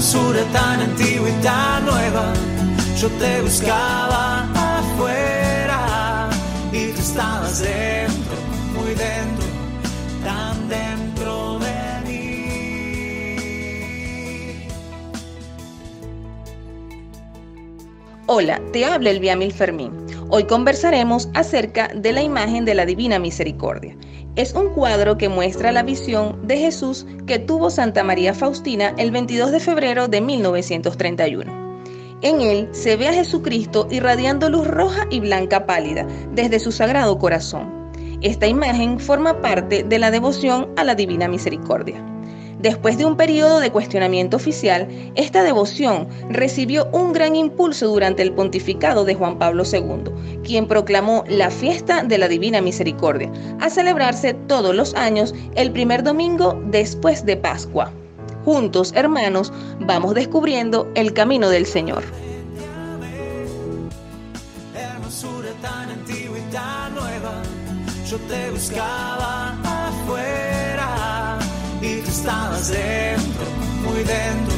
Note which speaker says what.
Speaker 1: hermosura tan antigua y tan nueva. Yo te buscaba afuera y tú estabas dentro, muy dentro, tan dentro de mí.
Speaker 2: Hola, te habla Elvia Fermín. Hoy conversaremos acerca de la imagen de la Divina Misericordia. Es un cuadro que muestra la visión de Jesús que tuvo Santa María Faustina el 22 de febrero de 1931. En él se ve a Jesucristo irradiando luz roja y blanca pálida desde su sagrado corazón. Esta imagen forma parte de la devoción a la Divina Misericordia. Después de un periodo de cuestionamiento oficial, esta devoción recibió un gran impulso durante el pontificado de Juan Pablo II, quien proclamó la fiesta de la Divina Misericordia, a celebrarse todos los años el primer domingo después de Pascua. Juntos, hermanos, vamos descubriendo el camino del Señor.
Speaker 1: yo te buscaba y tú estabas dentro, muy dentro,